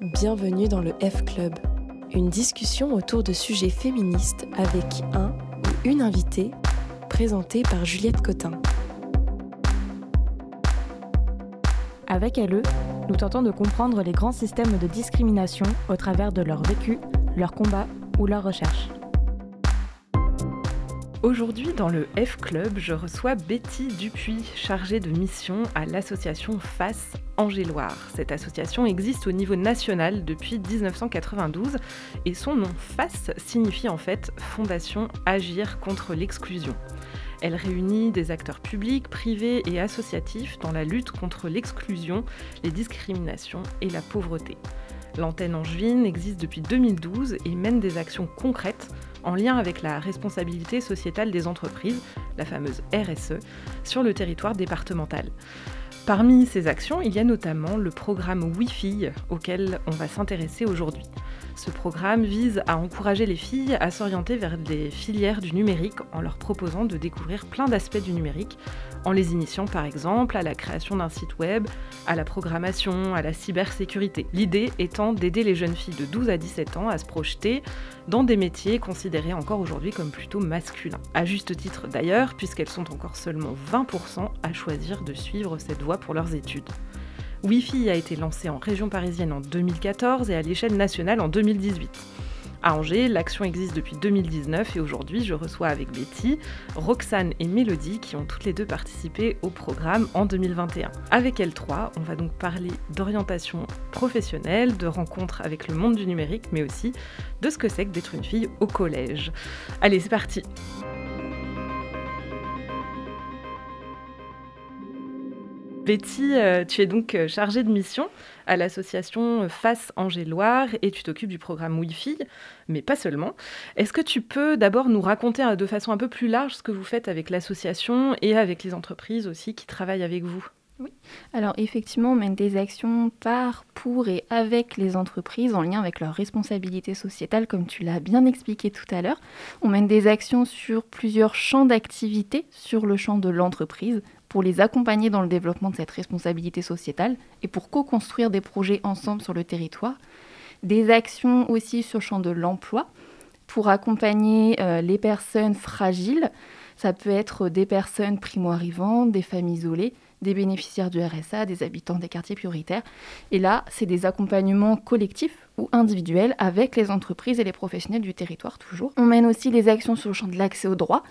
bienvenue dans le F Club, une discussion autour de sujets féministes avec un ou une invitée, présentée par Juliette Cotin. Avec LE, nous tentons de comprendre les grands systèmes de discrimination au travers de leur vécu, leur combat ou leur recherche. Aujourd'hui, dans le F Club, je reçois Betty Dupuis, chargée de mission à l'association FACE Angéloire. Cette association existe au niveau national depuis 1992 et son nom FACE signifie en fait Fondation Agir contre l'exclusion. Elle réunit des acteurs publics, privés et associatifs dans la lutte contre l'exclusion, les discriminations et la pauvreté. L'antenne angevine existe depuis 2012 et mène des actions concrètes en lien avec la responsabilité sociétale des entreprises, la fameuse RSE, sur le territoire départemental. Parmi ces actions, il y a notamment le programme Wi-Fi auquel on va s'intéresser aujourd'hui. Ce programme vise à encourager les filles à s'orienter vers des filières du numérique en leur proposant de découvrir plein d'aspects du numérique, en les initiant par exemple à la création d'un site web, à la programmation, à la cybersécurité. L'idée étant d'aider les jeunes filles de 12 à 17 ans à se projeter dans des métiers considérés encore aujourd'hui comme plutôt masculins. À juste titre d'ailleurs, puisqu'elles sont encore seulement 20% à choisir de suivre cette voie pour leurs études. Wi-Fi a été lancé en région parisienne en 2014 et à l'échelle nationale en 2018. À Angers, l'action existe depuis 2019 et aujourd'hui, je reçois avec Betty, Roxane et Mélodie qui ont toutes les deux participé au programme en 2021. Avec elles trois, on va donc parler d'orientation professionnelle, de rencontres avec le monde du numérique, mais aussi de ce que c'est que d'être une fille au collège. Allez, c'est parti! Betty, euh, tu es donc euh, chargée de mission à l'association Face Angéloire et tu t'occupes du programme Wi-Fi, mais pas seulement. Est-ce que tu peux d'abord nous raconter euh, de façon un peu plus large ce que vous faites avec l'association et avec les entreprises aussi qui travaillent avec vous? Oui. Alors effectivement, on mène des actions par, pour et avec les entreprises en lien avec leurs responsabilités sociétales, comme tu l'as bien expliqué tout à l'heure. On mène des actions sur plusieurs champs d'activité sur le champ de l'entreprise pour les accompagner dans le développement de cette responsabilité sociétale et pour co-construire des projets ensemble sur le territoire. Des actions aussi sur le champ de l'emploi pour accompagner euh, les personnes fragiles. Ça peut être des personnes primo-arrivantes, des familles isolées, des bénéficiaires du RSA, des habitants des quartiers prioritaires. Et là, c'est des accompagnements collectifs ou individuels avec les entreprises et les professionnels du territoire toujours. On mène aussi des actions sur le champ de l'accès aux droits,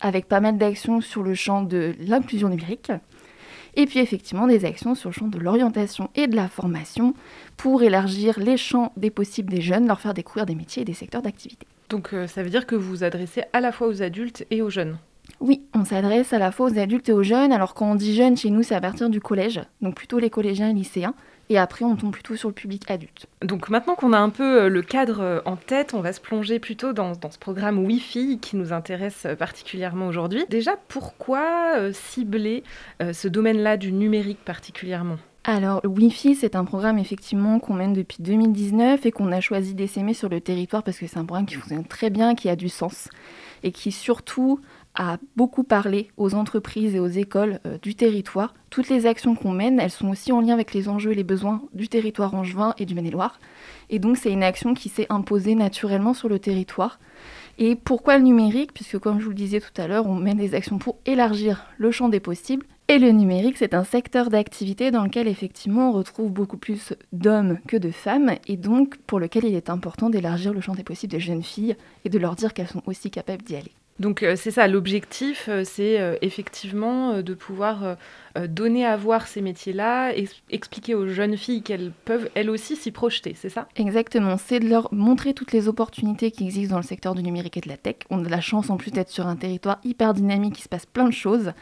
avec pas mal d'actions sur le champ de l'inclusion numérique. Et puis effectivement des actions sur le champ de l'orientation et de la formation pour élargir les champs des possibles des jeunes, leur faire découvrir des métiers et des secteurs d'activité. Donc euh, ça veut dire que vous vous adressez à la fois aux adultes et aux jeunes? Oui, on s'adresse à la fois aux adultes et aux jeunes. Alors quand on dit jeunes, chez nous, c'est à partir du collège, donc plutôt les collégiens et lycéens. Et après, on tombe plutôt sur le public adulte. Donc maintenant qu'on a un peu euh, le cadre euh, en tête, on va se plonger plutôt dans, ce programme Wi-Fi qui nous intéresse euh, particulièrement aujourd'hui. Déjà, pourquoi cibler ce domaine-là du numérique particulièrement? Alors, le Wi-Fi, c'est un programme effectivement qu'on mène depuis 2019 et qu'on a choisi d'essaimer sur le territoire parce que c'est un programme qui fonctionne très bien, qui a du sens et qui surtout a beaucoup parlé aux entreprises et aux écoles euh, du territoire. Toutes les actions qu'on mène, elles sont aussi en lien avec les enjeux et les besoins du territoire angevin et du Maine-et-Loire. Et donc c'est une action qui s'est imposée naturellement sur le territoire. Et pourquoi le numérique? Puisque comme je vous le disais tout à l'heure, on mène des actions pour élargir le champ des possibles. Et le numérique, c'est un secteur d'activité dans lequel effectivement on retrouve beaucoup plus d'hommes que de femmes, et donc pour lequel il est important d'élargir le champ des possibles des jeunes filles et de leur dire qu'elles sont aussi capables d'y aller. Donc euh, c'est ça, l'objectif, euh, c'est euh, effectivement de pouvoir donner à voir ces métiers-là expliquer aux jeunes filles qu'elles peuvent elles aussi s'y projeter, c'est ça? Exactement, c'est de leur montrer toutes les opportunités qui existent dans le secteur du numérique et de la tech. On a la chance en plus d'être sur un territoire hyper dynamique, il se passe plein de choses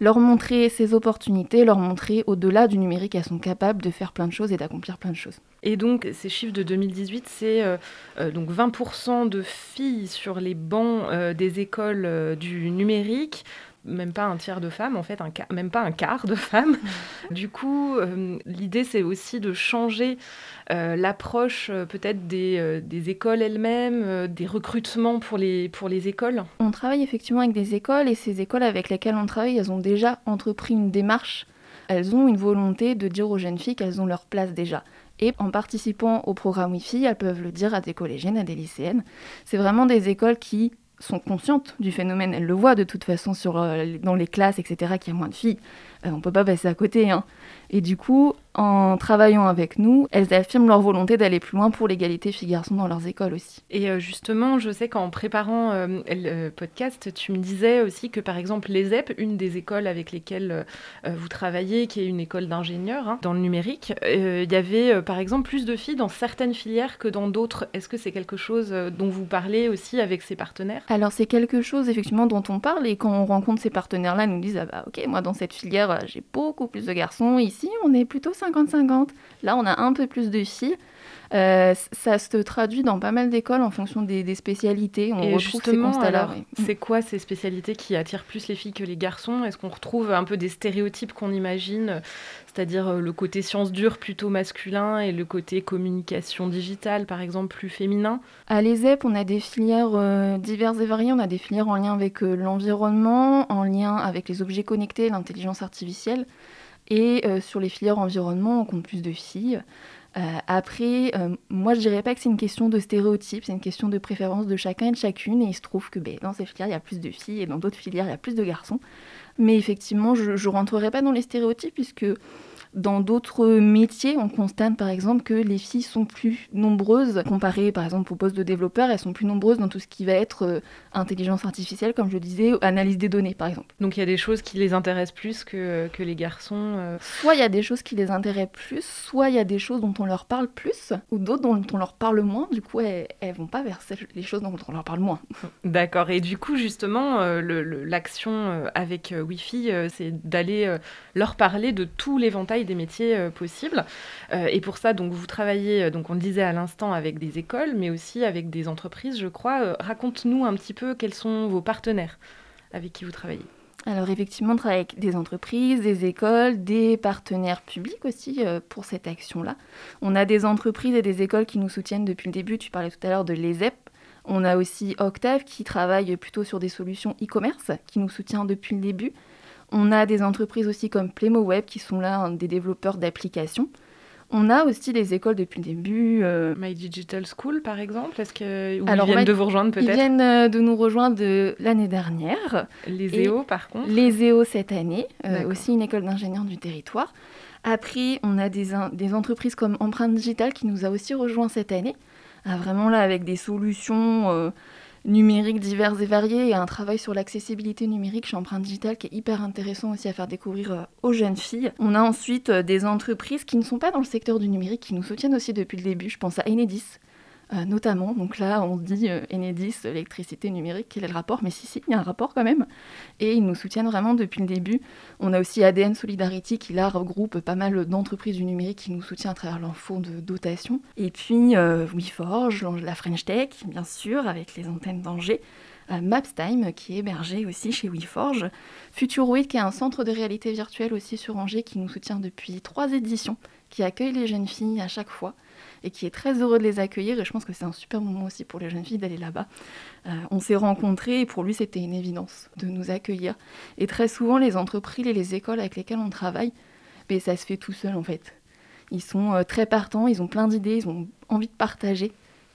leur montrer ces opportunités, leur montrer au-delà du numérique, elles sont capables de faire plein de choses et d'accomplir plein de choses. Et donc, ces chiffres de 2018, c'est euh, euh, donc 20% de filles sur les bancs euh, des écoles du numérique, même pas un tiers de femmes, en fait, un même pas un quart de femmes. du coup, l'idée, c'est aussi de changer l'approche peut-être des, des, écoles elles-mêmes, des recrutements pour les, pour les écoles. On travaille effectivement avec des écoles et ces écoles avec lesquelles on travaille, elles ont déjà entrepris une démarche elles ont une volonté de dire aux jeunes filles qu'elles ont leur place déjà. Et en participant au programme Wi-Fi, elles peuvent le dire à des collégiennes, à des lycéennes. C'est vraiment des écoles qui sont conscientes du phénomène. Elles le voient de toute façon euh, dans les classes, etc., qu'il y a moins de filles. Euh, on ne peut pas passer à côté. Hein. Et du coup, en travaillant avec nous, elles affirment leur volonté d'aller plus loin pour l'égalité filles-garçons dans leurs écoles aussi. Et euh, justement, je sais qu'en préparant euh, le podcast, tu me disais aussi que par exemple l'ESEP, une des écoles avec lesquelles euh, vous travaillez, qui est une école d'ingénieurs hein, dans le numérique, il y avait par exemple plus de filles dans certaines filières que dans d'autres. Est-ce que c'est quelque chose dont vous parlez aussi avec ces partenaires? Alors c'est quelque chose effectivement dont on parle et quand on rencontre ces partenaires-là, ils nous disent ah bah ok, moi dans cette filière j'ai beaucoup plus de garçons, ici on est plutôt 50-50. Là, on a un peu plus de filles. Euh, ça se traduit dans pas mal d'écoles en fonction des, spécialités. On Et justement, c'est quoi ces spécialités qui attirent plus les filles que les garçons? Est-ce qu'on retrouve un peu des stéréotypes qu'on imagine, c'est-à-dire euh, le côté sciences dures plutôt masculin et le côté communication digitale, par exemple, plus féminin? À l'ESEP, on a des filières euh, diverses et variées. On a des filières en lien avec l'environnement, en lien avec les objets connectés, l'intelligence artificielle. Et euh, sur les filières environnement, on compte plus de filles. Euh, après, euh, moi je dirais pas que c'est une question de stéréotype, c'est une question de préférence de chacun et de chacune. Et il se trouve que ben, dans ces filières, il y a plus de filles et dans d'autres filières, il y a plus de garçons. Mais effectivement, je ne rentrerai pas dans les stéréotypes puisque dans d'autres métiers, on constate par exemple que les filles sont plus nombreuses, comparées par exemple au poste de développeur, elles sont plus nombreuses dans tout ce qui va être euh, intelligence artificielle, comme je disais, analyse des données par exemple. Donc il y a des choses qui les intéressent plus que, que les garçons euh. Soit il y a des choses qui les intéressent plus, soit il y a des choses dont on leur parle plus, ou d'autres dont on leur parle moins, du coup elles, elles vont pas vers les choses dont on leur parle moins. D'accord, et du coup justement, euh, l'action avec Wi-Fi, c'est d'aller leur parler de tout l'éventail des métiers euh, possibles. Euh, et pour ça, donc, vous travaillez, euh, donc on le disait à l'instant, avec des écoles, mais aussi avec des entreprises, je crois. Raconte-nous un petit peu quels sont vos partenaires avec qui vous travaillez. Alors effectivement, on travaille avec des entreprises, des écoles, des partenaires publics aussi pour cette action-là. On a des entreprises et des écoles qui nous soutiennent depuis le début. Tu parlais tout à l'heure de l'ESEP. On a aussi Octave qui travaille plutôt sur des solutions e-commerce, qui nous soutient depuis le début. On a des entreprises aussi comme PlaymoWeb qui sont là, des développeurs d'applications. On a aussi des écoles depuis le début. Euh, My Digital School, par exemple Est-ce qu'ils viennent de vous rejoindre peut-être Ils viennent euh, de nous rejoindre l'année dernière. Les EO, par contre Les EO cette année, euh, aussi une école d'ingénieurs du territoire. Après, on a des, des, entreprises comme Empreinte Digital qui nous a aussi rejoint cette année. Ah, vraiment là, avec des solutions numériques divers et variés et un travail sur l'accessibilité numérique chez Empreinte Digitale qui est hyper intéressant aussi à faire découvrir euh, aux jeunes filles. On a ensuite euh, des entreprises qui ne sont pas dans le secteur du numérique, qui nous soutiennent aussi depuis le début. Je pense à Enedis, euh, notamment. Donc là, on dit euh, Enedis, électricité numérique, quel est le rapport? Mais si, si, il y a un rapport quand même. Et ils nous soutiennent vraiment depuis le début. On a aussi ADN Solidarity qui là regroupe pas mal d'entreprises du numérique qui nous soutiennent à travers leur fonds de dotation. Et puis euh, WeForge, la French Tech, bien sûr, avec les antennes d'Angers. Mapstime qui est hébergé aussi chez WeForge, Futuroid qui est un centre de réalité virtuelle aussi sur Angers qui nous soutient depuis trois éditions, qui accueille les jeunes filles à chaque fois et qui est très heureux de les accueillir. Et je pense que c'est un super moment aussi pour les jeunes filles d'aller là-bas. Euh, on s'est rencontrés et pour lui, c'était une évidence de nous accueillir. Et très souvent, les entreprises et les écoles avec lesquelles on travaille, ben, ça se fait tout seul en fait. Ils sont euh, très partants, ils ont plein d'idées, ils ont envie de partager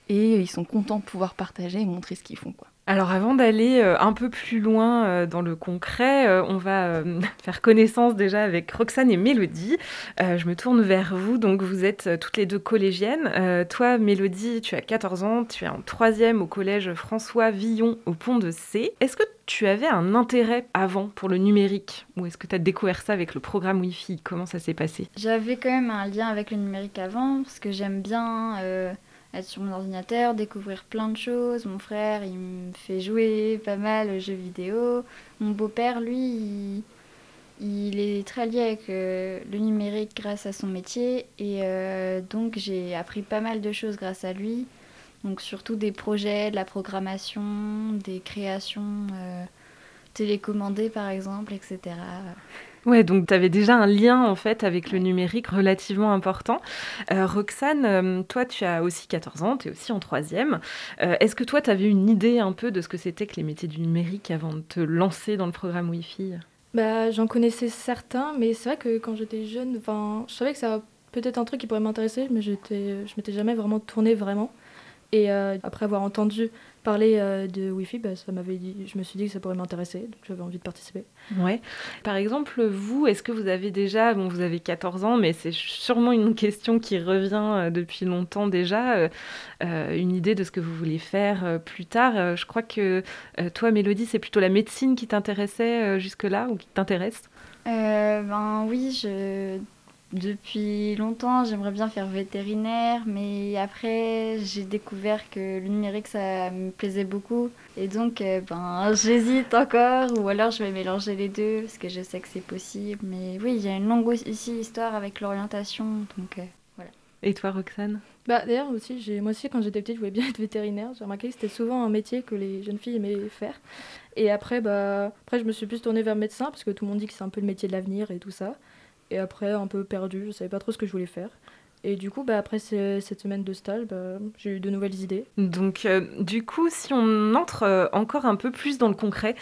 et ils sont contents de pouvoir partager et montrer ce qu'ils font. Alors avant d'aller euh, un peu plus loin euh, dans le concret, euh, on va faire connaissance déjà avec Roxane et Mélodie. je me tourne vers vous, donc vous êtes toutes les deux collégiennes. toi, Mélodie, tu as 14 ans, tu es en troisième au collège François Villon au Pont de C. Est-ce que tu avais un intérêt avant pour le numérique? Ou est-ce que tu as découvert ça avec le programme Wi-Fi? Comment ça s'est passé? J'avais quand même un lien avec le numérique avant parce que j'aime bien être sur mon ordinateur, découvrir plein de choses. Mon frère, il me fait jouer pas mal aux jeux vidéo. Mon beau-père, lui, il, est très lié avec euh, le numérique grâce à son métier. Et euh, donc, j'ai appris pas mal de choses grâce à lui. Donc, surtout des projets, de la programmation, des créations euh, télécommandées, par exemple, etc. Ouais, donc tu avais déjà un lien en fait avec le numérique relativement important. Euh, Roxane, euh, toi tu as aussi 14 ans, tu es aussi en troisième. Euh, est-ce que toi tu avais une idée un peu de ce que c'était que les métiers du numérique avant de te lancer dans le programme Wi-Fi? Bah, J'en connaissais certains, mais c'est vrai que quand j'étais jeune, je savais que ça peut-être un truc qui pourrait m'intéresser, mais je m'étais jamais vraiment tournée vraiment. Et euh, après avoir entendu parler euh, de Wi-Fi, bah, ça m'avait dit, je me suis dit que ça pourrait m'intéresser, donc j'avais envie de participer. Ouais. Par exemple, vous, est-ce que vous avez déjà, bon, vous avez 14 ans, mais c'est sûrement une question qui revient euh, depuis longtemps déjà, une idée de ce que vous voulez faire plus tard. je crois que toi, Mélodie, c'est plutôt la médecine qui t'intéressait jusque-là ou qui t'intéresse? Ben oui, je depuis longtemps, j'aimerais bien faire vétérinaire, mais après, j'ai découvert que le numérique, ça me plaisait beaucoup. Et donc, euh, ben, j'hésite encore, ou alors je vais mélanger les deux, parce que je sais que c'est possible. Mais oui, il y a une longue ici histoire avec l'orientation, donc euh, voilà. Et toi, Roxane? Bah, D'ailleurs, aussi, moi aussi, quand j'étais petite, je voulais bien être vétérinaire. J'ai remarqué que c'était souvent un métier que les jeunes filles aimaient faire. Et après, bah, après, je me suis plus tournée vers médecin, parce que tout le monde dit que c'est un peu le métier de l'avenir et tout ça. Et après, un peu perdu, je savais pas trop ce que je voulais faire. Et du coup, bah, après cette semaine de stage, bah, j'ai eu de nouvelles idées. Donc, euh, du coup, si on entre euh, encore un peu plus dans le concret,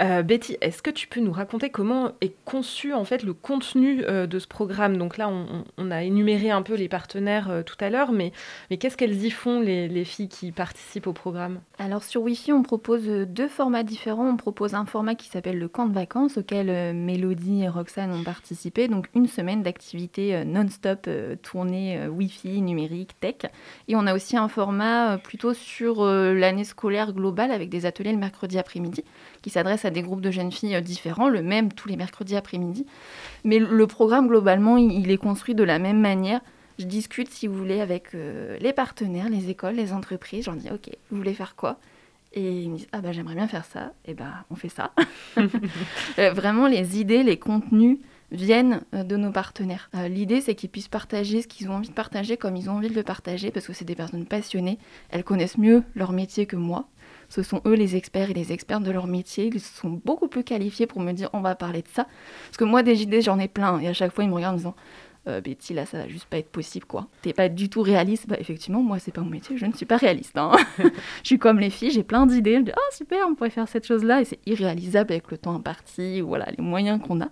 euh, Betty, est-ce que tu peux nous raconter comment est conçu en fait le contenu de ce programme? Donc là, on, a énuméré un peu les partenaires tout à l'heure, mais, mais qu'est-ce qu'elles y font, les, les, filles qui participent au programme? Alors, sur Wi-Fi, on propose deux formats différents. On propose un format qui s'appelle le camp de vacances, auquel Mélodie et Roxane ont participé. Donc, une semaine d'activité non-stop tournée euh, Wi-Fi, numérique, tech. Et on a aussi un format euh, plutôt sur euh, l'année scolaire globale avec des ateliers le mercredi après-midi qui s'adressent à des groupes de jeunes filles différents, le même tous les mercredis après-midi. Mais le programme globalement, il est construit de la même manière. Je discute, si vous voulez, avec les partenaires, les écoles, les entreprises. J'en dis, OK, vous voulez faire quoi? Et ils me disent ah bah j'aimerais bien faire ça et ben on fait ça vraiment les idées les contenus viennent euh, de nos partenaires. Euh, l'idée, c'est qu'ils puissent partager ce qu'ils ont envie de partager comme ils ont envie de le partager, parce que c'est des personnes passionnées. Elles connaissent mieux leur métier que moi. Ce sont eux les experts et les experts de leur métier. Ils sont beaucoup plus qualifiés pour me dire on va parler de ça. Parce que moi, des idées, j'en ai plein. Et à chaque fois, ils me regardent en disant euh, Betty, là, ça va juste pas être possible, quoi. T'es pas du tout réaliste. Bah, effectivement, moi, c'est pas mon métier, je ne suis pas réaliste. Hein. je suis comme les filles, j'ai plein d'idées. Je me dis, oh, super, on pourrait faire cette chose-là. Et c'est irréalisable avec le temps imparti, voilà, les moyens qu'on a.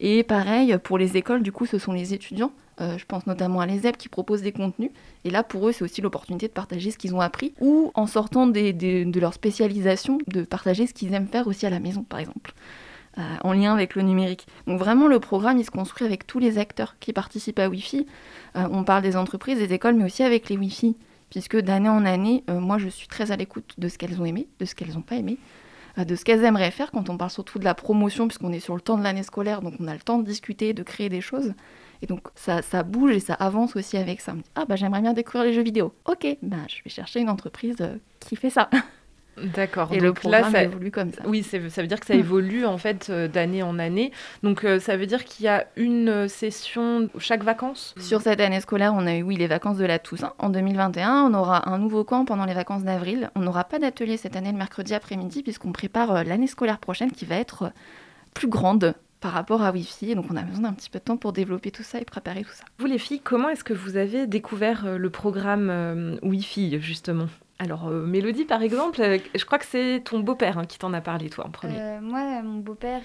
Et pareil, pour les écoles, du coup, ce sont les étudiants, euh, je pense notamment à l'ESEP, qui proposent des contenus. Et là, pour eux, c'est aussi l'opportunité de partager ce qu'ils ont appris, ou en sortant de leur spécialisation, de partager ce qu'ils aiment faire aussi à la maison, par exemple. Euh, en lien avec le numérique. Donc vraiment, le programme, il se construit avec tous les acteurs qui participent à Wi-Fi. Euh, on parle des entreprises, des écoles, mais aussi avec les Wi-Fi, puisque d'année en année, moi, je suis très à l'écoute de ce qu'elles ont aimé, de ce qu'elles n'ont pas aimé. Euh, de ce qu'elles aimeraient faire quand on parle surtout de la promotion, puisqu'on est sur le temps de l'année scolaire, donc on a le temps de discuter, de créer des choses. Et donc ça, ça bouge et ça avance aussi avec ça. On me dit, ah bah j'aimerais bien découvrir les jeux vidéo. Ok, bah je vais chercher une entreprise euh, qui fait ça. D'accord. Et le programme ça évolue comme ça. Oui, ça veut dire que ça évolue en fait euh, d'année en année. Donc euh, ça veut dire qu'il y a une euh, session chaque vacances? Sur cette année scolaire, on a eu oui les vacances de la Toussaint. En 2021, on aura un nouveau camp pendant les vacances d'avril. On n'aura pas d'atelier cette année le mercredi après-midi puisqu'on prépare l'année scolaire prochaine qui va être plus grande par rapport à Wi-Fi. Donc on a besoin d'un petit peu de temps pour développer tout ça et préparer tout ça. Vous les filles, comment est-ce que vous avez découvert le programme Wi-Fi justement? Alors, euh, Mélodie, par exemple, euh, je crois que c'est ton beau-père hein, qui t'en a parlé, toi, en premier. Euh, moi, mon beau-père,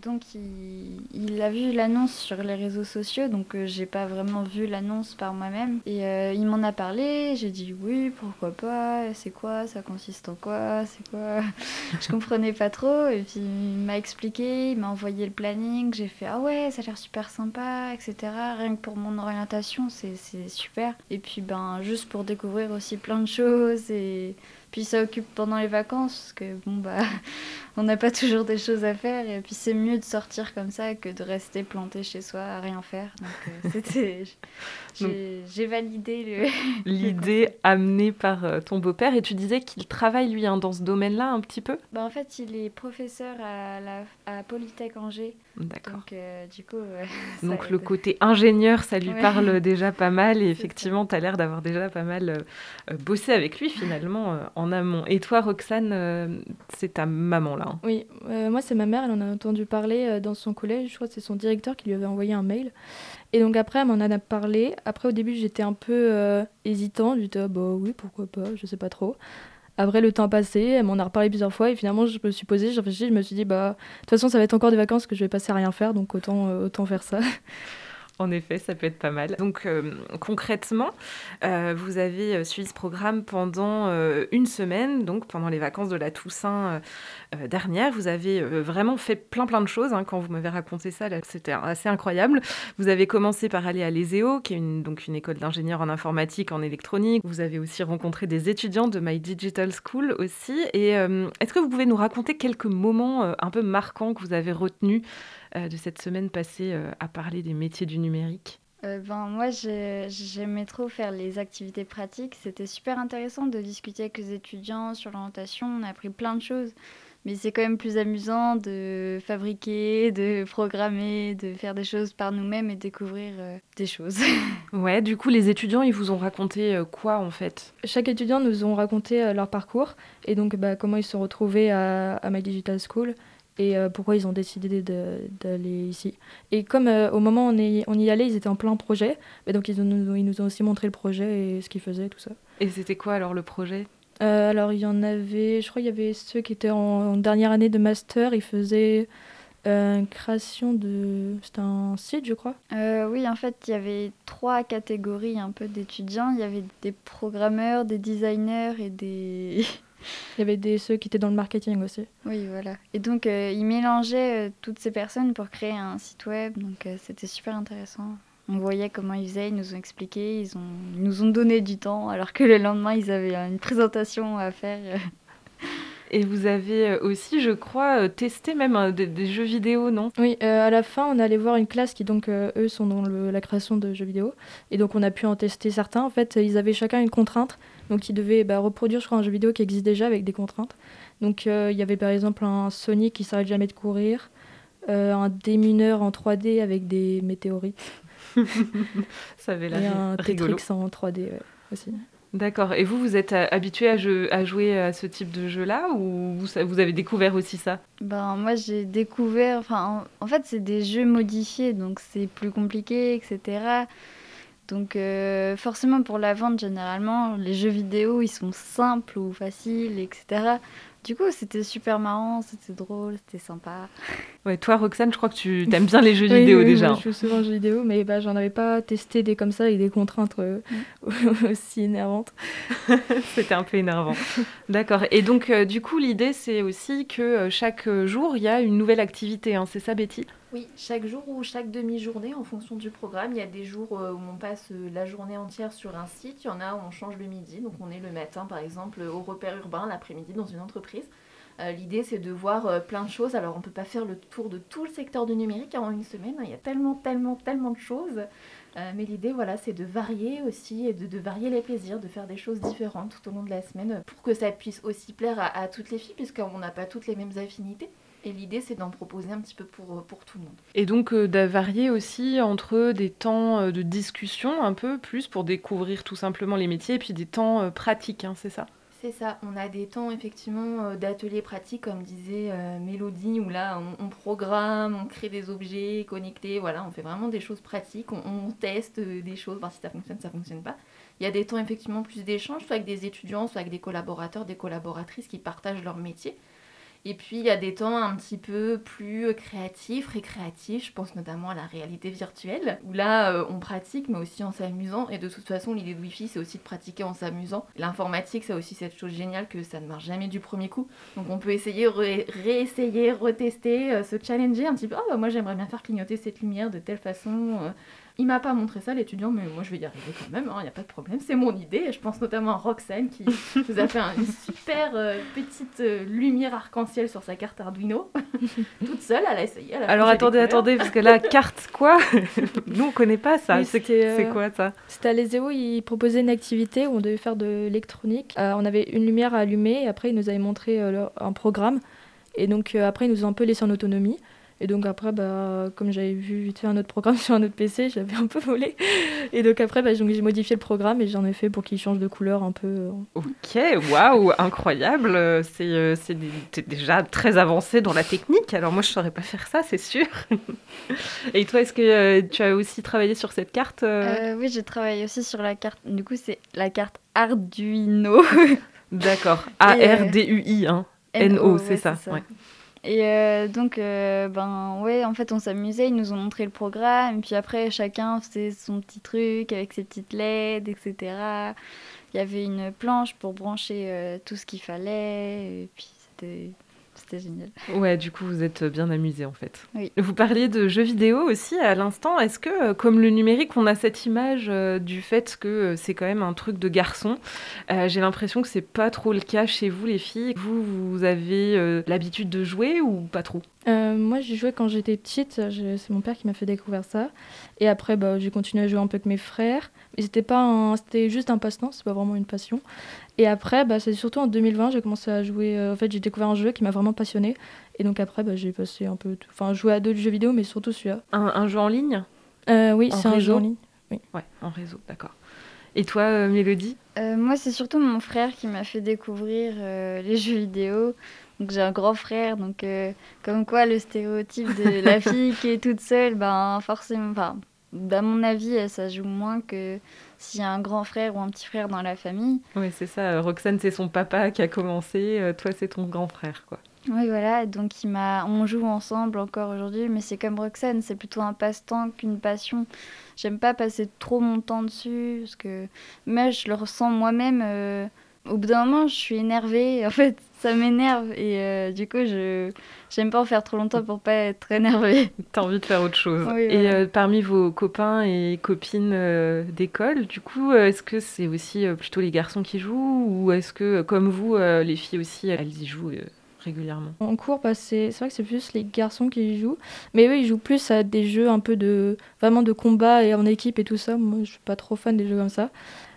donc, il, a vu l'annonce sur les réseaux sociaux, donc j'ai pas vraiment vu l'annonce par moi-même. Et il m'en a parlé, j'ai dit oui, pourquoi pas, c'est quoi, ça consiste en quoi, c'est quoi. je comprenais pas trop, et puis il m'a expliqué, il m'a envoyé le planning, j'ai fait ah ouais, ça a l'air super sympa, etc. Rien que pour mon orientation, c'est super. Et puis, ben, juste pour découvrir aussi plein de choses et puis ça occupe pendant les vacances parce que bon bah on n'a pas toujours des choses à faire et puis c'est mieux de sortir comme ça que de rester planté chez soi à rien faire. Donc euh, c'était j'ai validé l'idée amenée par euh, ton beau-père et tu disais qu'il travaille lui hein, dans ce domaine-là un petit peu? Bah en fait il est professeur à la à Polytech Angers. D'accord. Donc euh, du coup donc le côté ingénieur ça lui parle déjà pas mal et effectivement tu as l'air d'avoir déjà pas mal bossé avec lui finalement en amont. Et toi Roxane c'est ta maman là oui, euh, moi c'est ma mère, elle en a entendu parler euh, dans son collège, je crois que c'est son directeur qui lui avait envoyé un mail. Et donc après, elle m'en a parlé. Après, au début, j'étais un peu euh, hésitant, je disais, ah, bah oui, pourquoi pas, je sais pas trop. Après, le temps passé, elle m'en a reparlé plusieurs fois et finalement, je me suis posée, j'ai réfléchi, je me suis dit, bah, de toute façon, ça va être encore des vacances que je vais passer à rien faire, donc autant, autant faire ça. En effet, ça peut être pas mal. Donc euh, concrètement, euh, vous avez euh, suivi ce programme pendant une semaine, donc pendant les vacances de la Toussaint dernière. Vous avez vraiment fait plein plein de choses. Hein, quand vous m'avez raconté ça, c'était assez incroyable. Vous avez commencé par aller à l'ESEO, qui est une, donc une école d'ingénieurs en informatique, en électronique. Vous avez aussi rencontré des étudiants de My Digital School aussi. Et est-ce que vous pouvez nous raconter quelques moments un peu marquants que vous avez retenus de cette semaine passée à parler des métiers du numérique euh, ben, moi, j'aimais trop faire les activités pratiques. C'était super intéressant de discuter avec les étudiants sur l'orientation. On a appris plein de choses. Mais c'est quand même plus amusant de fabriquer, de programmer, de faire des choses par nous-mêmes et découvrir euh, des choses. ouais, du coup, les étudiants, ils vous ont raconté euh, quoi en fait? Chaque étudiant nous ont raconté leur parcours et donc bah, comment ils se sont retrouvés à, à My Digital School et euh, pourquoi ils ont décidé d'aller ici. Et comme euh, au moment où on, est, on y allait, ils étaient en plein projet, mais donc ils, nous, ils nous ont aussi montré le projet et ce qu'ils faisaient, tout ça. Et c'était quoi alors le projet? Euh, Alors il y en avait, je crois il y avait ceux qui étaient en, dernière année de master, ils faisaient une création de... C'était un site, je crois Oui, en fait, il y avait trois catégories un peu d'étudiants. Il y avait des programmeurs, des designers et des... Il y avait des, ceux qui étaient dans le marketing aussi. Oui, voilà. Et donc, euh, ils mélangeaient euh, toutes ces personnes pour créer un site web. Donc, euh, c'était super intéressant. On voyait comment ils faisaient, ils nous ont expliqué, ils, ont, nous ont donné du temps, alors que le lendemain, ils avaient une présentation à faire. Et vous avez aussi, je crois, testé même des, jeux vidéo, non? Oui, à la fin, on allait voir une classe qui, donc, eux, sont dans la création de jeux vidéo. Et donc, on a pu en tester certains. En fait, ils avaient chacun une contrainte. Donc, ils devaient bah, reproduire, je crois, un jeu vidéo qui existe déjà avec des contraintes. Donc, euh, il y avait par exemple un Sonic qui s'arrête jamais de courir, euh, un démineur en 3D avec des météorites. Ça avait l'air Et un Tetris en 3D aussi. D'accord. Et vous, vous êtes euh, habitué à, à, jouer à ce type de jeu-là ou vous, vous, avez découvert aussi ça? Ben moi, j'ai découvert. Enfin, en fait, c'est des jeux modifiés, donc c'est plus compliqué, etc. Donc euh, forcément pour la vente, généralement, les jeux vidéo, ils sont simples ou faciles, etc. Du coup, c'était super marrant, c'était drôle, c'était sympa. Ouais, toi, Roxane, je crois que tu aimes bien les jeux vidéo déjà. Oui, je joue souvent aux jeux vidéo, mais bah, j'en avais pas testé des comme ça avec des contraintes euh, mm. aussi énervantes. c'était un peu énervant. D'accord. Et donc, euh, du coup, l'idée, c'est aussi que chaque jour, il y a une nouvelle activité. Hein. C'est ça, Betty? Oui, chaque jour ou chaque demi-journée en fonction du programme. Il y a des jours euh, où on passe euh, la journée entière sur un site, il y en a où on change le midi. Donc on est le matin par exemple au repère urbain, l'après-midi dans une entreprise. Euh, l'idée c'est de voir plein de choses. Alors on ne peut pas faire le tour de tout le secteur du numérique en une semaine. Il y a tellement, tellement, tellement de choses. mais l'idée, voilà, c'est de varier aussi et de, varier les plaisirs, de faire des choses différentes tout au long de la semaine pour que ça puisse aussi plaire à toutes les filles, puisqu'on n'a pas toutes les mêmes affinités. Et l'idée, c'est d'en proposer un petit peu pour, euh, pour tout le monde. Et donc, euh, d'avarier aussi entre des temps euh, de discussion, un peu plus, pour découvrir tout simplement les métiers, et puis des temps pratiques, hein, c'est ça? C'est ça, on a des temps effectivement d'ateliers pratiques comme disait Mélodie où là on, programme, on crée des objets connectés, voilà, on fait vraiment des choses pratiques, on, teste des choses, voir si ça fonctionne, ça fonctionne pas. Il y a des temps effectivement plus d'échanges, soit avec des étudiants, soit avec des collaborateurs, des collaboratrices qui partagent leur métier. Et puis il y a des temps un petit peu plus créatifs, récréatifs, je pense notamment à la réalité virtuelle, où là euh, on pratique mais aussi en s'amusant. Et de toute façon l'idée de Wi-Fi c'est aussi de pratiquer en s'amusant. L'informatique c'est aussi cette chose géniale que ça ne marche jamais du premier coup. Donc on peut essayer, réessayer, retester, euh, se challenger un petit peu. Oh bah moi j'aimerais bien faire clignoter cette lumière de telle façon. Euh, il m'a pas montré ça, l'étudiant, mais moi je vais y arriver quand même, il hein, n'y a pas de problème, c'est mon idée. Et je pense notamment à Roxane qui nous a fait une super euh, petite euh, lumière arc-en-ciel sur sa carte Arduino, toute seule, elle a essayé. Alors attendez, attendez, parce que la carte quoi? Nous on connaît pas ça. c'est euh, quoi ça? C'était à l'ESEO, ils proposaient une activité où on devait faire de l'électronique. on avait une lumière à allumer, et après ils nous avaient montré un programme. Et donc après ils nous ont un peu laissé en autonomie. Et donc après, bah, comme j'avais vu vite fait un autre programme sur un autre PC, j'avais un peu volé. Et donc après, bah, j'ai modifié le programme et j'en ai fait pour qu'il change de couleur un peu. Ok, waouh, incroyable. C'est euh, déjà très avancé dans la technique. Alors moi, je ne saurais pas faire ça, c'est sûr. et toi, est-ce que euh, tu as aussi travaillé sur cette carte euh? Oui, j'ai travaillé aussi sur la carte. Du coup, c'est la carte Arduino. D'accord. A-R-D-U-I, hein. N-O, c'est ça. Et euh, donc, euh, ben ouais, en fait, on s'amusait, ils nous ont montré le programme, puis après, chacun faisait son petit truc avec ses petites LED, etc. Il y avait une planche pour brancher euh, tout ce qu'il fallait, et puis c'était c'était génial. Ouais, du coup, vous êtes bien amusé en fait. Oui. Vous parliez de jeux vidéo aussi à l'instant. Est-ce que, euh, comme le numérique, on a cette image euh, du fait que euh, c'est quand même un truc de garçon J'ai l'impression que c'est pas trop le cas chez vous, les filles. Vous, vous avez l'habitude de jouer ou pas trop? Moi, j'ai joué quand j'étais petite. C'est mon père qui m'a fait découvrir ça. Et après, bah, j'ai continué à jouer un peu avec mes frères. Mais c'était pas, c'était juste un passe-temps. C'est pas vraiment une passion. Et après, bah, c'est surtout en 2020, j'ai commencé à jouer. Euh, en fait, j'ai découvert un jeu qui m'a vraiment passionné. Et donc après, bah, j'ai passé un peu. Enfin, joué à d'autres jeux vidéo, mais surtout celui-là. Un, jeu en ligne? Euh, Oui, c'est un jeu en ligne. Oui. Ouais, en réseau, d'accord. Et toi, euh, Mélodie? Moi, c'est surtout mon frère qui m'a fait découvrir les jeux vidéo. Donc j'ai un grand frère, donc comme quoi le stéréotype de la fille qui est toute seule, ben forcément, enfin, à mon avis, ça joue moins que s'il y a un grand frère ou un petit frère dans la famille. Oui, c'est ça. Roxane, c'est son papa qui a commencé. Euh, toi, c'est ton grand frère, quoi. Oui, voilà. Donc, il m'a... on joue ensemble encore aujourd'hui, mais c'est comme Roxane, c'est plutôt un passe-temps qu'une passion. J'aime pas passer trop mon temps dessus, parce que mais je le ressens moi-même. Euh, au bout d'un moment, je suis énervée. En fait, ça m'énerve. Et euh, du coup, je j'aime pas en faire trop longtemps pour pas être énervée. T'as envie de faire autre chose. et euh, parmi vos copains et copines euh, d'école, du coup, est-ce que c'est aussi plutôt les garçons qui jouent Ou est-ce que, comme vous, les filles aussi, elles y jouent régulièrement En cours, bah, c'est vrai que c'est plus les garçons qui y jouent. Mais eux, ils jouent plus à des jeux un peu de vraiment de combat et en équipe et tout ça. Moi, je suis pas trop fan des jeux comme ça.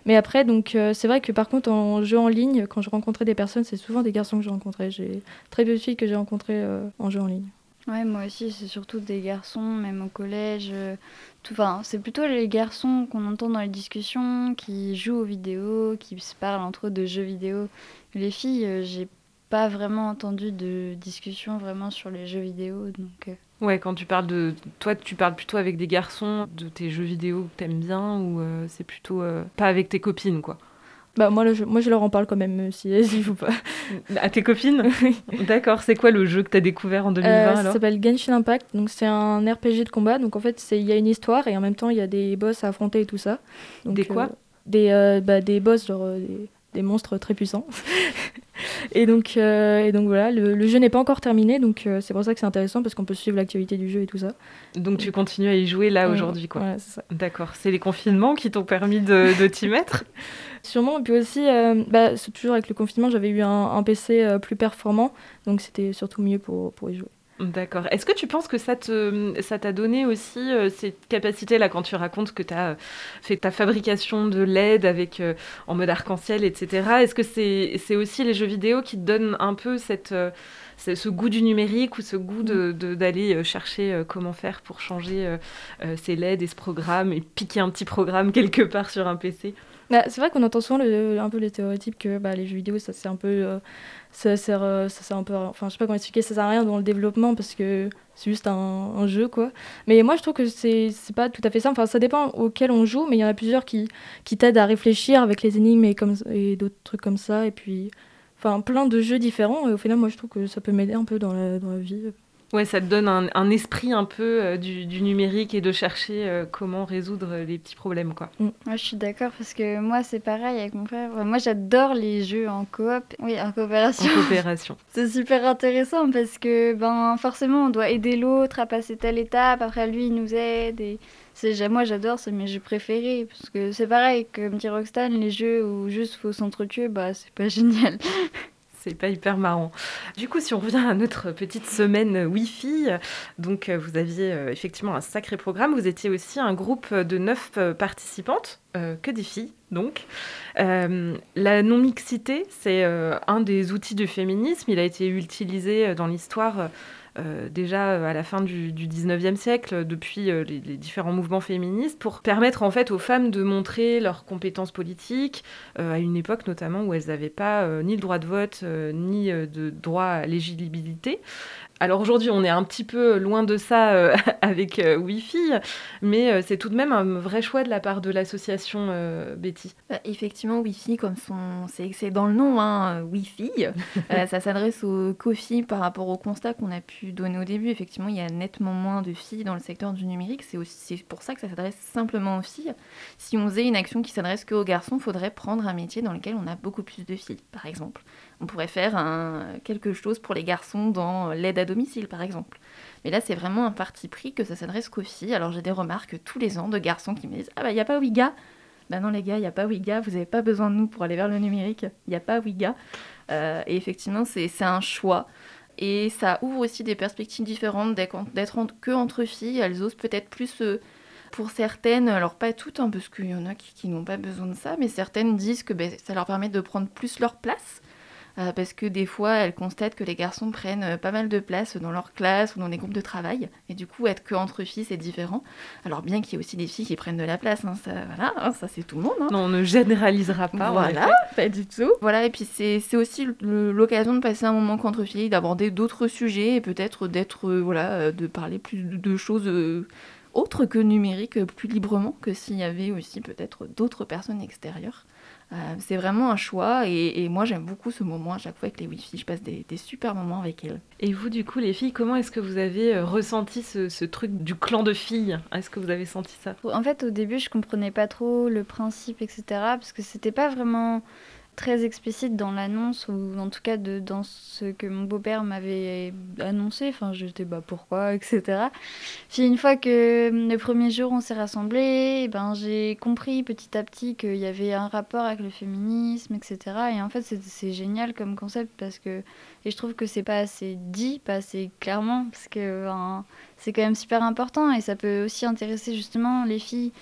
Mais après, donc euh, c'est vrai que par contre, en jeu en ligne, quand je rencontrais des personnes, c'est souvent des garçons que je rencontrais. J'ai très peu de filles que j'ai rencontrées euh, en jeu en ligne. Ouais, moi aussi, c'est surtout des garçons, même au collège. Euh, tout, enfin, c'est plutôt les garçons qu'on entend dans les discussions, qui jouent aux vidéos, qui se parlent entre eux de jeux vidéo. Les filles, j'ai pas vraiment entendu de discussion vraiment sur les jeux vidéo, donc. Ouais, quand tu parles de. Toi, tu parles plutôt avec des garçons de tes jeux vidéo que t'aimes bien ou euh, c'est plutôt. Euh, pas avec tes copines, quoi? Bah moi, moi je leur en parle quand même si elles y jouent pas. À tes copines? D'accord, c'est quoi le jeu que tu as découvert en 2020 euh, Ça s'appelle Genshin Impact, donc c'est un RPG de combat, donc en fait il y a une histoire et en même temps il y a des boss à affronter et tout ça. des quoi? des, bah, des boss, genre des, des monstres très puissants. et, donc, euh, et donc voilà, le, jeu n'est pas encore terminé, donc euh, c'est pour ça que c'est intéressant parce qu'on peut suivre l'activité du jeu et tout ça. Donc tu continues à y jouer là aujourd'hui, quoi. Voilà, c'est ça. D'accord. C'est les confinements qui t'ont permis de, de t'y mettre? Sûrement. Et puis aussi, euh, bah, toujours avec le confinement, j'avais eu un, un PC plus performant, donc c'était surtout mieux pour, pour y jouer. D'accord. Est-ce que tu penses que ça te, ça t'a donné aussi euh, cette capacité-là quand tu racontes que tu as fait ta fabrication de LED avec euh, en mode arc-en-ciel, etc. Est-ce que c'est, aussi les jeux vidéo qui te donnent un peu euh, ce goût du numérique ou ce goût de, d'aller chercher comment faire pour changer ces LED et ce programme et piquer un petit programme quelque part sur un PC bah, c'est vrai qu'on entend souvent un peu les stéréotypes que bah, les jeux vidéo, ça c'est un peu ça sert, euh, ça sert un peu, enfin je sais pas comment expliquer, ça sert à rien dans le développement parce que c'est juste un, un, jeu quoi. Mais moi je trouve que c'est pas tout à fait ça, enfin ça dépend auquel on joue, mais il y en a plusieurs qui, qui t'aident à réfléchir avec les énigmes et, comme, et d'autres trucs comme ça, et puis enfin plein de jeux différents, et au final moi je trouve que ça peut m'aider un peu dans la, dans la vie. Ouais, ça te donne un, esprit un peu euh, du, numérique et de chercher euh, comment résoudre les petits problèmes, quoi. Mm. je suis d'accord parce que moi, c'est pareil avec mon frère. Moi, j'adore les jeux en coop. Oui, en coopération. En coopération. c'est super intéressant parce que, ben, forcément, on doit aider l'autre à passer telle étape. Après, lui, il nous aide et c'est moi j'adore c'est mes jeux préférés parce que c'est pareil comme dit Rockstar les jeux où juste faut s'entretuer bah c'est pas génial c'est pas hyper marrant. Du coup, si on revient à notre petite semaine Wi-Fi, donc euh, vous aviez euh, effectivement un sacré programme. Vous étiez aussi un groupe de neuf euh, participantes, que des filles, donc. la non-mixité, c'est un des outils du féminisme. Il a été utilisé dans l'histoire déjà à la fin du, du 19e siècle, depuis les, les, différents mouvements féministes, pour permettre en fait aux femmes de montrer leurs compétences politiques, à une époque notamment où elles n'avaient pas ni le droit de vote, ni de droit à l'éligibilité. Alors aujourd'hui, on est un petit peu loin de ça euh, avec euh, Wi-Fi, mais euh, c'est tout de même un vrai choix de la part de l'association Betty. Bah, effectivement, Wi-Fi, comme son... c'est dans le nom, hein, Wi-Fi, ça s'adresse aux co-filles par rapport au constat qu'on a pu donner au début. Effectivement, il y a nettement moins de filles dans le secteur du numérique. C'est aussi pour ça que ça s'adresse simplement aux filles. Si on faisait une action qui s'adresse qu'aux garçons, il faudrait prendre un métier dans lequel on a beaucoup plus de filles, par exemple. On pourrait faire quelque chose pour les garçons dans l'aide à domicile, par exemple. Mais là, c'est vraiment un parti pris que ça s'adresse qu'aux filles. Alors, j'ai des remarques tous les ans de garçons qui me disent Ah, bah, il n'y a pas Ouiga Bah, non, les gars, il n'y a pas Ouiga, vous n'avez pas besoin de nous pour aller vers le numérique. Il n'y a pas Ouiga. Euh, et effectivement, c'est un choix. Et ça ouvre aussi des perspectives différentes d'être que entre filles. Elles osent peut-être plus. Euh, pour certaines, alors pas toutes, hein, parce qu'il y en a qui, n'ont pas besoin de ça, mais certaines disent que ben, ça leur permet de prendre plus leur place euh, parce que des fois, elles constatent que les garçons prennent euh, pas mal de place dans leur classe ou dans les groupes de travail, et du coup, être qu'entre filles, c'est différent. Alors bien qu'il y ait aussi des filles qui prennent de la place, hein, ça, voilà, hein, ça c'est tout le monde. Hein. Non, on ne généralisera pas. Voilà, pas du tout. Voilà, et puis c'est aussi l'occasion de passer un moment qu'entre filles, d'aborder d'autres sujets et peut-être d'être, euh, voilà, de parler plus de choses autres que numériques, plus librement que s'il y avait aussi peut-être d'autres personnes extérieures. Euh, c'est vraiment un choix et, moi j'aime beaucoup ce moment à chaque fois avec les Wi-Fi. Je passe des, super moments avec elles. Et vous, du coup, les filles, comment est-ce que vous avez euh, ressenti ce, truc du clan de filles? Est-ce que vous avez senti ça? En fait, au début, je comprenais pas trop le principe, etc. Parce que c'était pas vraiment très explicite dans l'annonce ou en tout cas de, dans ce que mon beau-père m'avait annoncé. Enfin, j'étais bah pourquoi, etc. Puis une fois que le premier jour on s'est rassemblés, eh ben j'ai compris petit à petit qu'il y avait un rapport avec le féminisme, etc. Et en fait, c'est génial comme concept parce que et je trouve que c'est pas assez dit, pas assez clairement parce que c'est quand même super important et ça peut aussi intéresser justement les filles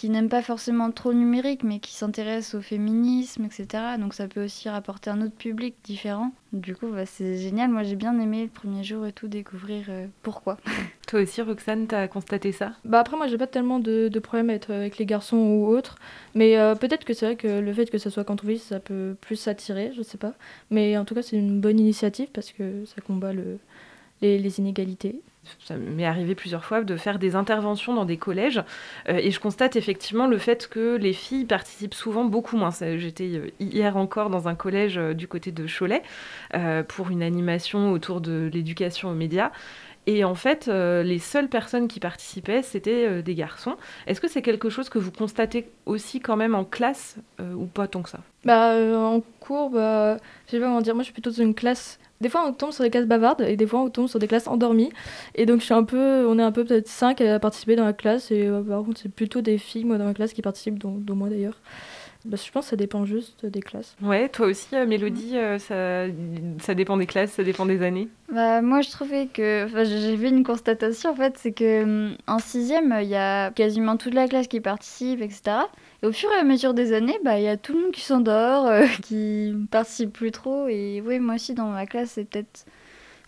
qui n'aiment pas forcément trop le numérique, mais qui s'intéressent au féminisme, etc. Donc ça peut aussi rapporter un autre public différent. Du coup, bah, c'est génial. Moi, j'ai bien aimé le premier jour et tout, découvrir euh, pourquoi. Toi aussi, Roxane, t'as constaté ça? Bah après, moi, j'ai pas tellement de, de problèmes à être avec les garçons ou autres. Mais euh, peut-être que c'est vrai que le fait que ça soit quand on vit, ça peut plus s'attirer, je sais pas. Mais en tout cas, c'est une bonne initiative parce que ça combat le, les inégalités ça m'est arrivé plusieurs fois de faire des interventions dans des collèges euh, et je constate effectivement le fait que les filles participent souvent beaucoup moins. J'étais euh, hier encore dans un collège euh, du côté de Cholet pour une animation autour de l'éducation aux médias. Et en fait, les seules personnes qui participaient, c'était des garçons. Est-ce que c'est quelque chose que vous constatez aussi quand même en classe ou pas tant que ça? Bah en cours, bah, je sais pas comment dire. Moi, je suis plutôt dans une classe des fois on tombe sur des classes bavardes et des fois on tombe sur des classes endormies et donc je suis un peu on est un peu peut-être cinq à participer dans la classe et euh, par contre c'est plutôt des filles moi dans ma classe qui participent dont, moi d'ailleurs bah, je pense que ça dépend juste des classes. Ouais, toi aussi, euh, Mélodie, euh, ça, ça dépend des classes, ça dépend des années bah, Moi, je trouvais que. J'ai vu une constatation, en fait, c'est que hum, en sixième, il y a quasiment toute la classe qui participe, etc. Et au fur et à mesure des années, bah, il y a tout le monde qui s'endort, euh, qui participe plus trop. Et oui, moi aussi, dans ma classe, c'est peut-être.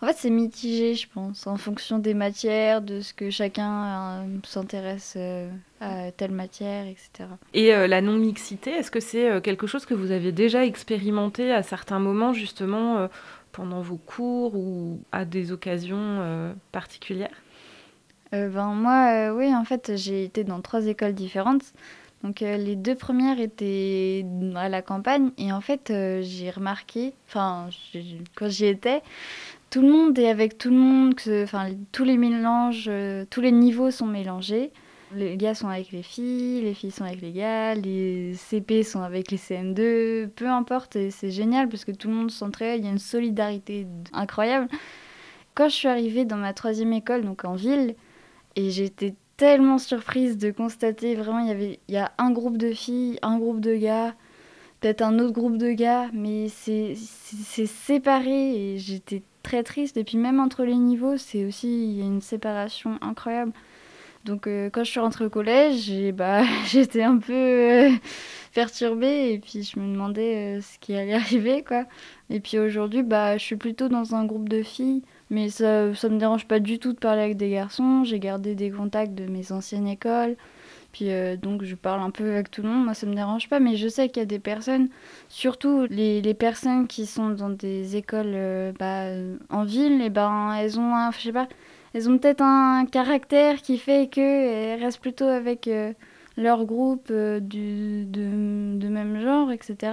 En fait, c'est mitigé, je pense, en fonction des matières, de ce que chacun euh, s'intéresse euh, à telle matière, etc. Et la non-mixité, est-ce que c'est quelque chose que vous avez déjà expérimenté à certains moments, justement, pendant vos cours ou à des occasions particulières? Ben, Moi, oui, en fait, j'ai été dans trois écoles différentes. Donc euh, les deux premières étaient à la campagne et en fait euh, j'ai remarqué, enfin quand j'y étais, tout le monde est avec tout le monde, enfin tous les mélanges, euh, tous les niveaux sont mélangés. Les gars sont avec les filles, les filles sont avec les gars, les CP sont avec les CM2, peu importe, c'est génial parce que tout le monde s'entraide, il y a une solidarité incroyable. Quand je suis arrivée dans ma troisième école, donc en ville, et j'étais tellement surprise de constater vraiment il y avait il y a un groupe de filles, un groupe de gars, peut-être un autre groupe de gars, mais c'est séparé et j'étais très triste. Et puis même entre les niveaux, c'est aussi il y a une séparation incroyable. Donc euh, quand je suis rentrée au collège, bah, j'étais un peu euh, perturbée et puis je me demandais euh, ce qui allait arriver quoi. Et puis aujourd'hui, bah, je suis plutôt dans un groupe de filles Mais ça, ça me dérange pas du tout de parler avec des garçons. J'ai gardé des contacts de mes anciennes écoles. Puis euh, donc je parle un peu avec tout le monde, moi ça me dérange pas, mais je sais qu'il y a des personnes, surtout les, les personnes qui sont dans des écoles euh, bah, en ville, et ben elles ont un, je sais pas, elles ont peut-être un caractère qui fait qu'elles restent plutôt avec euh, leur groupe du, de, de, même genre, etc.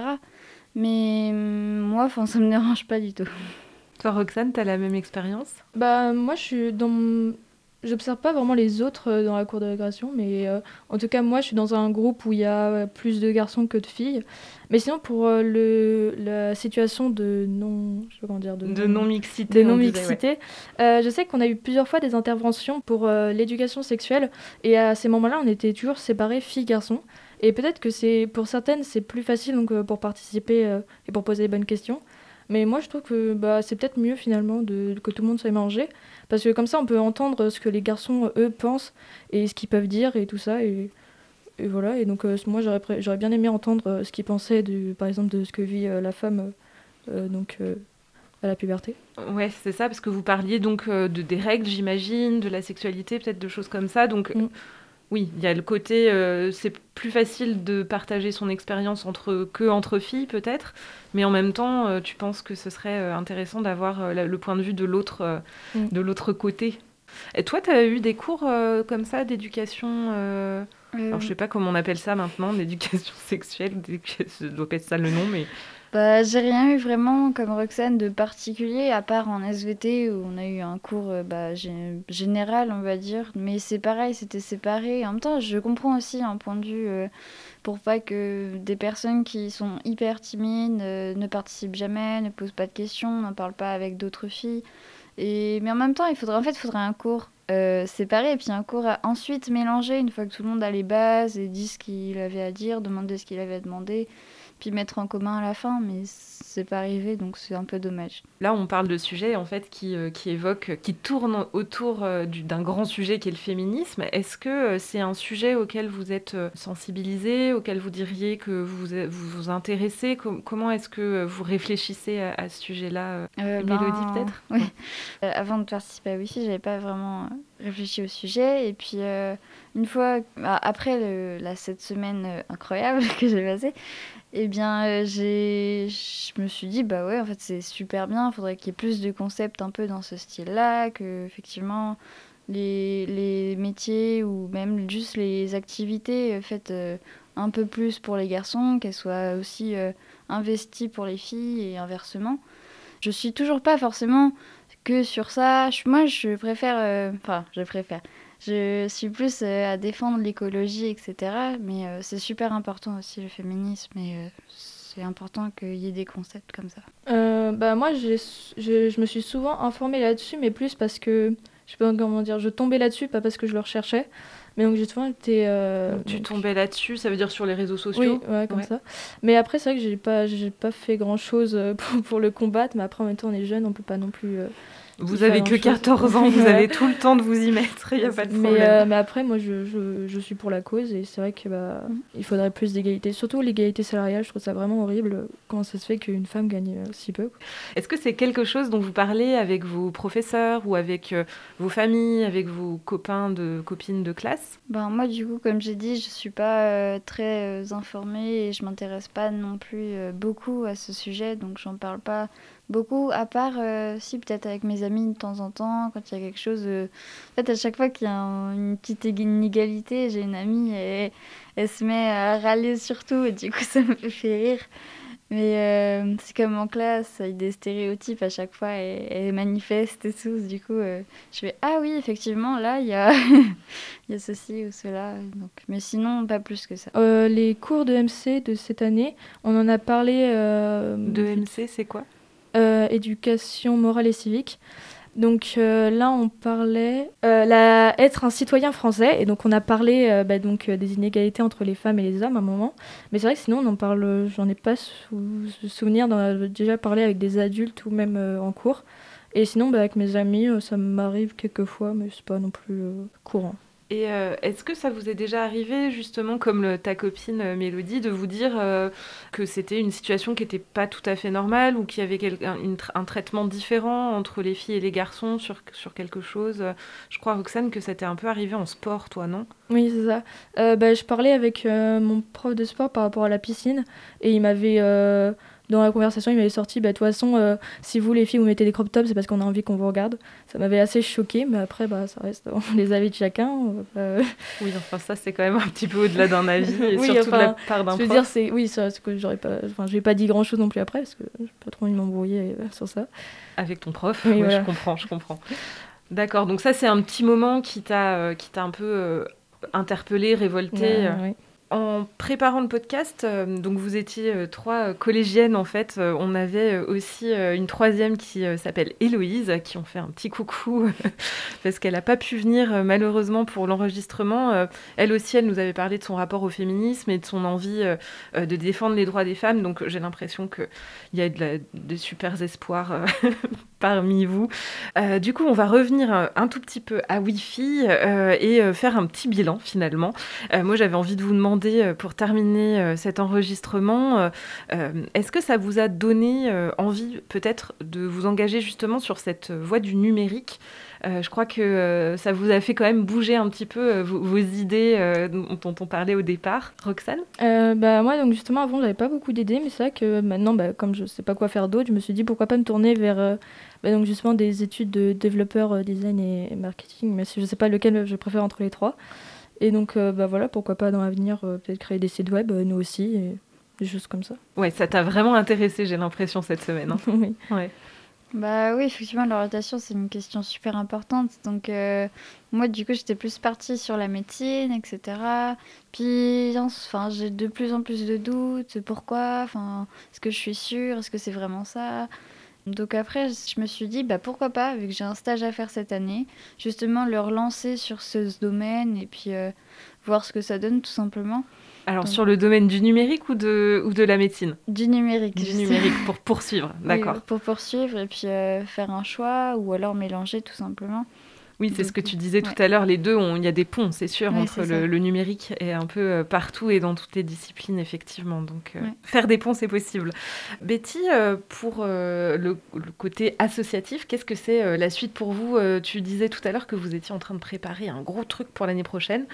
Mais mm, moi, ça me dérange pas du tout. Toi, Roxane, tu as la même expérience? Bah, moi, je suis dans J'observe pas vraiment les autres euh, dans la cour de récréation, mais euh, en tout cas, moi, je suis dans un groupe où il y a plus de garçons que de filles. Mais sinon, pour euh, le, la situation de non, je sais comment dire, de, non mixité, de non mixité, je sais qu'on a eu plusieurs fois des interventions pour l'éducation sexuelle, et à ces moments-là, on était toujours séparés filles-garçons. Et peut-être que c'est pour certaines, c'est plus facile donc pour participer et pour poser les bonnes questions. Mais moi, je trouve que bah, c'est peut-être mieux finalement de, que tout le monde soit mélangé. Parce que comme ça, on peut entendre ce que les garçons, eux, pensent et ce qu'ils peuvent dire et tout ça. Et, et voilà. Et donc, euh, moi, j'aurais, j'aurais bien aimé entendre euh, ce qu'ils pensaient, de, par exemple, de ce que vit euh, la femme donc, à la puberté. Ouais, c'est ça, parce que vous parliez donc de, des règles, j'imagine, de la sexualité, peut-être de choses comme ça. Donc. Mm. Oui, il y a le côté, euh, c'est plus facile de partager son expérience entre que entre filles peut-être, mais en même temps, euh, tu penses que ce serait euh, intéressant d'avoir le point de vue de l'autre, mm. de l'autre côté. Et toi, tu as eu des cours comme ça d'éducation Alors je sais pas comment on appelle ça maintenant, d'éducation sexuelle, je dois pas être ça le nom, mais bah, j'ai rien eu vraiment comme Roxane de particulier, à part en SVT où on a eu un cours euh, bah, général, on va dire. Mais c'est pareil, c'était séparé. En même temps, je comprends aussi un point de vue euh, pour pas que des personnes qui sont hyper timides euh, ne participent jamais, ne posent pas de questions, n'en parlent pas avec d'autres filles. Et, mais en même temps, il faudrait, en fait, un cours séparé et puis un cours à ensuite mélanger une fois que tout le monde a les bases et dit ce qu'il avait à dire, demander ce qu'il avait à demander puis mettre en commun à la fin, mais c'est pas arrivé, donc c'est un peu dommage. Là, on parle de sujets en fait qui, euh, qui évoquent, qui tournent autour euh, d'un grand sujet qui est le féminisme. Est-ce que euh, c'est un sujet auquel vous êtes sensibilisé, auquel vous diriez que vous vous, vous intéressez? Comment est-ce que vous réfléchissez à, ce sujet-là ben, Mélodie peut-être? Oui. avant de participer à Wi-Fi, j'avais pas vraiment réfléchi au sujet, et puis une fois, bah, après la, cette semaine incroyable que j'ai passée, eh bien, euh, je me suis dit, bah ouais, en fait, c'est super bien. Il faudrait qu'il y ait plus de concepts un peu dans ce style-là, que effectivement, les, les métiers ou même juste les activités euh, faites euh, un peu plus pour les garçons, qu'elles soient aussi investies pour les filles et inversement. Je suis toujours pas forcément que sur ça. moi, je préfère, enfin, je préfère. Je suis plus euh, à défendre l'écologie, etc. Mais euh, c'est super important aussi le féminisme et euh, c'est important qu'il y ait des concepts comme ça. bah moi, je, je, me suis souvent informée là-dessus, mais plus parce que, je sais pas comment dire, je tombais là-dessus, pas parce que je le recherchais. Mais donc j'ai souvent été. tu tombais là-dessus, ça veut dire sur les réseaux sociaux? Oui, ouais, comme ça. Mais après, c'est vrai que j'ai pas, pas fait grand-chose pour, pour, le combattre, mais après, en même temps, on est jeune, on peut pas non plus vous avez que 14 ans, vous avez tout le temps de vous y mettre, il n'y a pas de problème. Mais, euh, mais après, moi, je, je, je, suis pour la cause et c'est vrai qu'il bah, mm. il faudrait plus d'égalité. Surtout l'égalité salariale, je trouve ça vraiment horrible. Comment ça se fait qu'une femme gagne euh, si peu Est-ce que c'est quelque chose dont vous parlez avec vos professeurs ou avec euh, vos familles, avec vos copains, de copines de classe? Ben, Moi, du coup, comme j'ai dit, je ne suis pas très informée et je m'intéresse pas non plus beaucoup à ce sujet, donc j'en parle pas beaucoup, à part euh, si peut-être avec mes amis de temps en temps, quand il y a quelque chose. Euh, en fait, à chaque fois qu'il y a une petite inégalité, j'ai une amie et elle se met à râler sur tout et du coup ça me fait rire. Mais euh, c'est comme en classe, il y a des stéréotypes à chaque fois et, et manifestent et tout. Du coup, je fais Ah oui, effectivement, là, il y a, y a ceci ou cela. Donc, mais sinon, pas plus que ça. les cours de MC de cette année, on en a parlé. De MC, c'est quoi? euh, éducation morale et civique. Donc euh, là, on parlait euh, être un citoyen français, et donc on a parlé bah, donc des inégalités entre les femmes et les hommes à un moment. Mais c'est vrai que sinon, on en parle, j'en ai pas souvenir d'en déjà parlé avec des adultes ou même en cours. Et sinon, bah, avec mes amis, ça m'arrive quelquefois, mais c'est pas non plus courant. Et euh, est-ce que ça vous est déjà arrivé, justement, comme ta copine euh, Mélodie, de vous dire euh, que c'était une situation qui n'était pas tout à fait normale ou qu'il y avait un, traitement différent entre les filles et les garçons sur, sur quelque chose? Je crois, Roxane, que ça t'est un peu arrivé en sport, toi, non? Oui, c'est ça. Bah, je parlais avec mon prof de sport par rapport à la piscine et il m'avait dans la conversation, il m'avait sorti, bah, de toute façon, euh, si vous les filles, vous mettez des crop tops, c'est parce qu'on a envie qu'on vous regarde. Ça m'avait assez choqué, mais après, bah, ça reste les avis de chacun. Euh. Oui, enfin, ça, c'est quand même un petit peu au-delà d'un avis, et oui, surtout de la part d'un prof. Je veux dire, c'est, oui, c'est que j'aurais pas, enfin, j'ai pas dit grand-chose non plus après, parce que j'ai pas trop envie de m'embrouiller euh, sur ça. Avec ton prof, oui, je comprends, je comprends. D'accord, donc ça, c'est un petit moment qui t'a, qui t'a un peu interpellé, révolté. oui en préparant le podcast, euh, donc vous étiez euh, trois collégiennes en fait. Euh, on avait aussi une troisième qui s'appelle Héloïse, qui ont fait un petit coucou parce qu'elle n'a pas pu venir malheureusement pour l'enregistrement. elle aussi, elle nous avait parlé de son rapport au féminisme et de son envie de défendre les droits des femmes. Donc j'ai l'impression qu'il y a de des super espoirs parmi vous. du coup, on va revenir un tout petit peu à Wi-Fi et faire un petit bilan finalement. moi, j'avais envie de vous demander euh, pour terminer euh, cet enregistrement, euh, est-ce que ça vous a donné envie peut-être de vous engager justement sur cette voie du numérique? Je crois que ça vous a fait quand même bouger un petit peu vos, idées dont on parlait au départ. Roxane? Bah, Moi, donc justement, avant, j'avais pas beaucoup d'idées, mais c'est vrai que maintenant, bah, comme je sais pas quoi faire d'autre, je me suis dit pourquoi pas me tourner vers bah, donc justement des études de développeur, design et marketing, mais si je sais pas lequel je préfère entre les trois. Et donc, euh, bah voilà, pourquoi pas dans l'avenir, euh, peut-être créer des sites web, euh, nous aussi, et des choses comme ça. Ouais, ça t'a vraiment intéressé, j'ai l'impression, cette semaine. Hein. oui. Ouais. Bah oui, effectivement, l'orientation, c'est une question super importante. Donc, moi, du coup, j'étais plus partie sur la médecine, etc. Puis, enfin, j'ai de plus en plus de doutes. Pourquoi? Enfin, est-ce que je suis sûre? Est-ce que c'est vraiment ça? Donc après, je me suis dit, bah pourquoi pas, vu que j'ai un stage à faire cette année, justement leur lancer sur ce domaine et puis euh, voir ce que ça donne tout simplement. Alors sur le domaine du numérique ou de, ou de la médecine Du numérique. Du numérique, pour poursuivre, d'accord. pour poursuivre et puis euh, faire un choix ou alors mélanger tout simplement. Oui, c'est ce que tu disais tout à l'heure. Les deux, il y a des ponts, c'est sûr, entre le, numérique et un peu euh, partout et dans toutes les disciplines, effectivement. Donc, euh, faire des ponts, c'est possible. Betty, euh, pour le, côté associatif, qu'est-ce que c'est la suite pour vous Tu disais tout à l'heure que vous étiez en train de préparer un gros truc pour l'année prochaine.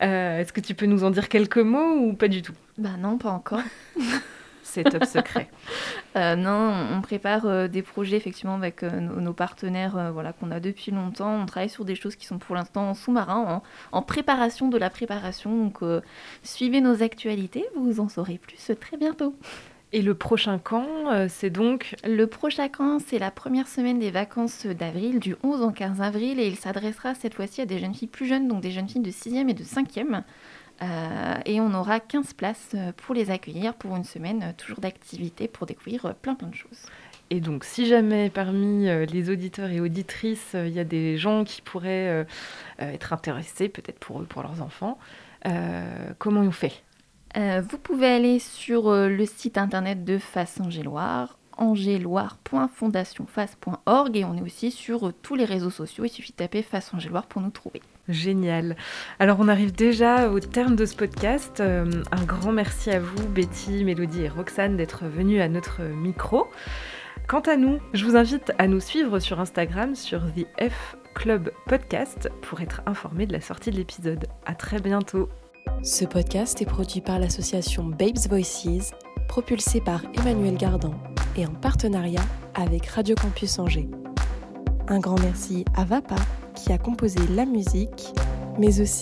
Est-ce que tu peux nous en dire quelques mots ou pas du tout? Ben non, pas encore. c'est top secret euh, Non, on prépare euh, des projets effectivement avec euh, nos, partenaires voilà, qu'on a depuis longtemps. On travaille sur des choses qui sont pour l'instant en sous-marin, en, préparation de la préparation. Donc suivez nos actualités, vous en saurez plus très bientôt. Et le prochain camp, c'est donc Le prochain camp, c'est la première semaine des vacances d'avril, du 11 au 15 avril, et il s'adressera cette fois-ci à des jeunes filles plus jeunes, donc des jeunes filles de 6e et de 5e. Euh, et on aura 15 places euh, pour les accueillir pour une semaine, euh, toujours d'activité pour découvrir plein plein de choses. Et donc, si jamais parmi les auditeurs et auditrices, il y a des gens qui pourraient être intéressés, peut-être pour eux, pour leurs enfants, comment on fait? Vous pouvez aller sur le site internet de Face Angéloire, angéloire.fondationface.org, et on est aussi sur tous les réseaux sociaux. Il suffit de taper Face Angéloire pour nous trouver. Génial. Alors on arrive déjà au terme de ce podcast. Euh, un grand merci à vous, Betty, Mélodie et Roxane, d'être venues à notre micro. Quant à nous, je vous invite à nous suivre sur Instagram sur The F Club Podcast pour être informé de la sortie de l'épisode. À très bientôt. Ce podcast est produit par l'association Babes Voices, propulsé par Emmanuel Gardan et en partenariat avec Radio Campus Angers. Un grand merci à Vapa qui a composé la musique, mais aussi